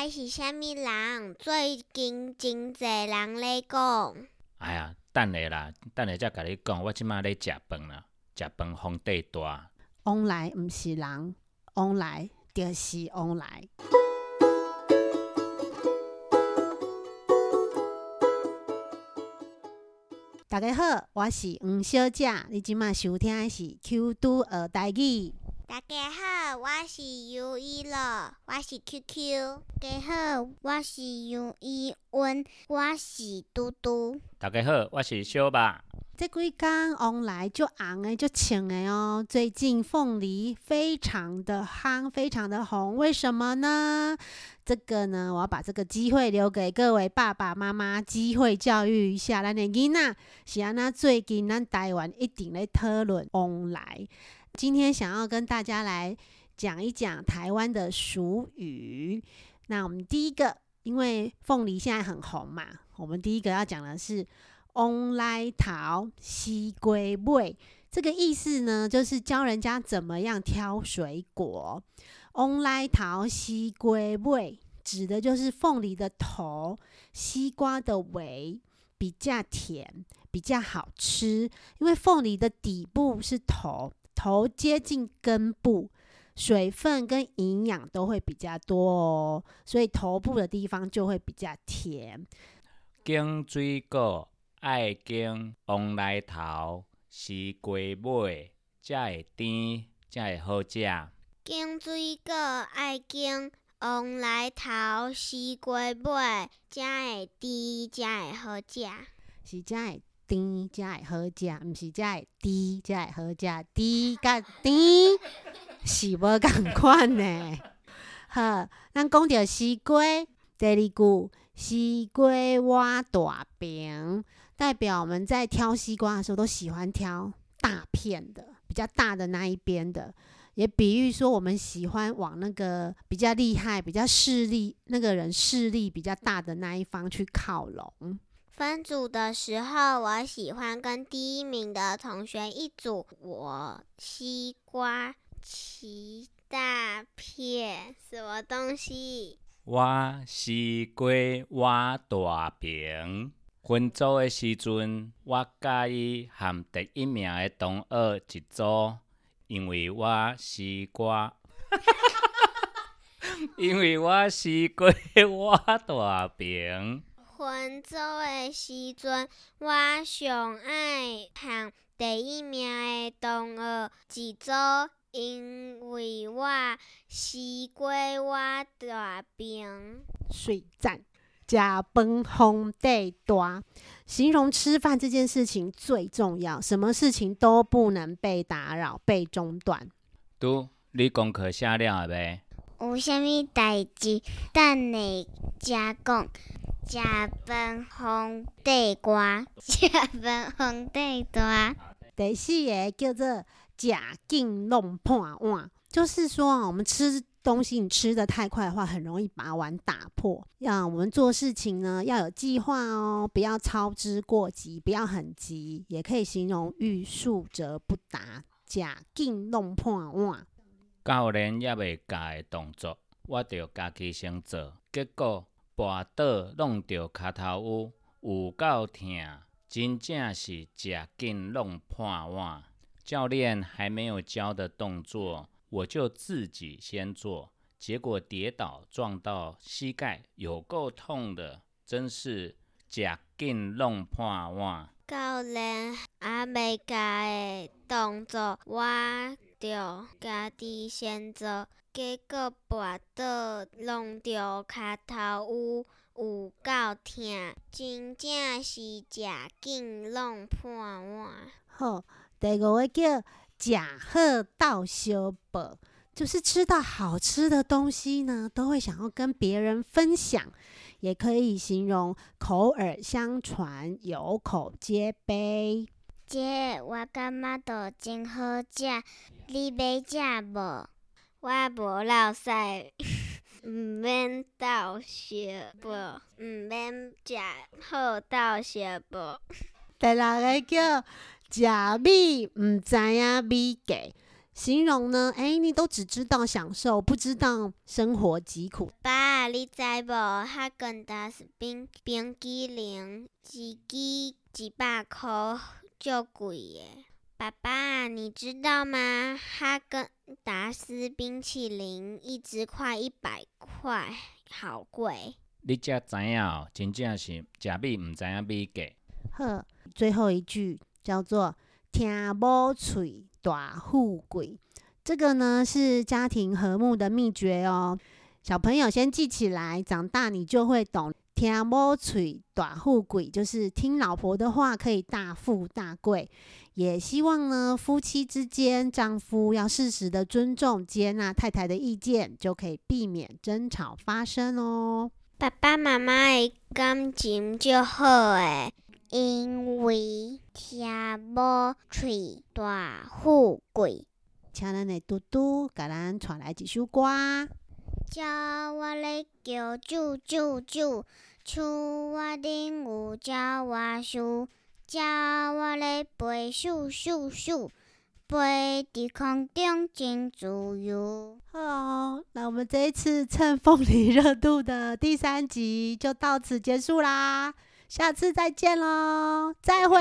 来是虾米人？最近真侪人咧讲。哎呀，等下啦，等下才甲你讲。我即马咧食饭啦，食饭皇帝大。往来毋是人，往来就是往来。大家好，我是黄小姐，你即马收听的是 Q 都二台语。大家好，我是尤伊乐，我是 QQ。大家好，我是尤伊温，我是嘟嘟。大家好，我是小巴。这几天往来就红的，就请的哦。最近凤梨非常的夯，非常的红，为什么呢？这个呢，我要把这个机会留给各位爸爸妈妈，机会教育一下咱的囡仔。是安那最近咱台湾一定咧讨论往来。今天想要跟大家来讲一讲台湾的俗语。那我们第一个，因为凤梨现在很红嘛，我们第一个要讲的是。往来桃西归尾，这个意思呢，就是教人家怎么样挑水果。往来桃西归尾，指的就是凤梨的头，西瓜的尾比较甜，比较好吃。因为凤梨的底部是头，头接近根部，水分跟营养都会比较多哦，所以头部的地方就会比较甜。经水果。爱经往来头，西瓜尾，才会甜，才会好食。经水果爱经往来头，西瓜尾，才会甜，才会好食。是才会甜，才会好食，毋是才会甜，才会好食。甜甲甜是无共款呢。好，咱讲着西瓜，第二句西瓜挖大饼。代表我们在挑西瓜的时候，都喜欢挑大片的、比较大的那一边的，也比喻说我们喜欢往那个比较厉害、比较势力那个人势力比较大的那一方去靠拢。分组的时候，我喜欢跟第一名的同学一组。我西瓜奇大片，什么东西？我西瓜挖大饼。分组的时阵，我甲伊和第一名的同学一组，因为我西瓜，因为我西瓜我大饼。分组的时阵，我上爱向第一名的同学一组，因为我西瓜我大饼。水赞。加崩轰地多，形容吃饭这件事情最重要，什么事情都不能被打扰、被中断。都，你功课写了未？有啥物代志？等你加讲。加崩轰地瓜，加崩轰地瓜。第四个叫做假劲弄破碗，就是说我们吃。东西你吃的太快的话，很容易把碗打破。要我们做事情呢，要有计划哦，不要操之过急，不要很急，也可以形容欲速则不达，假劲弄破碗。教练也未教的动作，我着家己先做，结果跋倒弄着脚头有有够痛，真正是假劲弄破碗。教练还没有教的动作。我就自己先做，结果跌倒撞到膝盖，有够痛的，真是假劲弄破碗。教练还未教的动作，我就家己先做，结果跌倒弄着脚头有有够痛，真正是食劲弄破碗。好，第五个叫。假贺道修宝，就是吃到好吃的东西呢，都会想要跟别人分享，也可以形容口耳相传、有口皆碑。姐，我感觉都真好食，你要食无？我无老师，毋免斗相无，毋免食好斗相无。第六个叫。食米毋知影，米价形容呢？哎，你都只知道享受，不知道生活疾苦。爸，你知无？哈根达斯冰冰激凌一支一百块，足贵耶！爸爸，你知道吗？哈根达斯冰淇淋一支快一百块，好贵。你才知影哦，真正是食米毋知影米价。呵，最后一句叫做“听无喙大富贵”，这个呢是家庭和睦的秘诀哦。小朋友先记起来，长大你就会懂。听某嘴大富贵，就是听老婆的话可以大富大贵。也希望呢，夫妻之间，丈夫要适时的尊重、接纳太太的意见，就可以避免争吵发生哦。爸爸妈妈的感情就好诶，因为听某嘴大富贵。请咱的嘟嘟，给咱传来几首歌。叫我来叫救救救。厝我顶有鸟我树，鸟我咧飞咻咻咻，飞伫空中真自由。好，那我们这一次蹭凤梨热度的第三集就到此结束啦，下次再见喽，再会。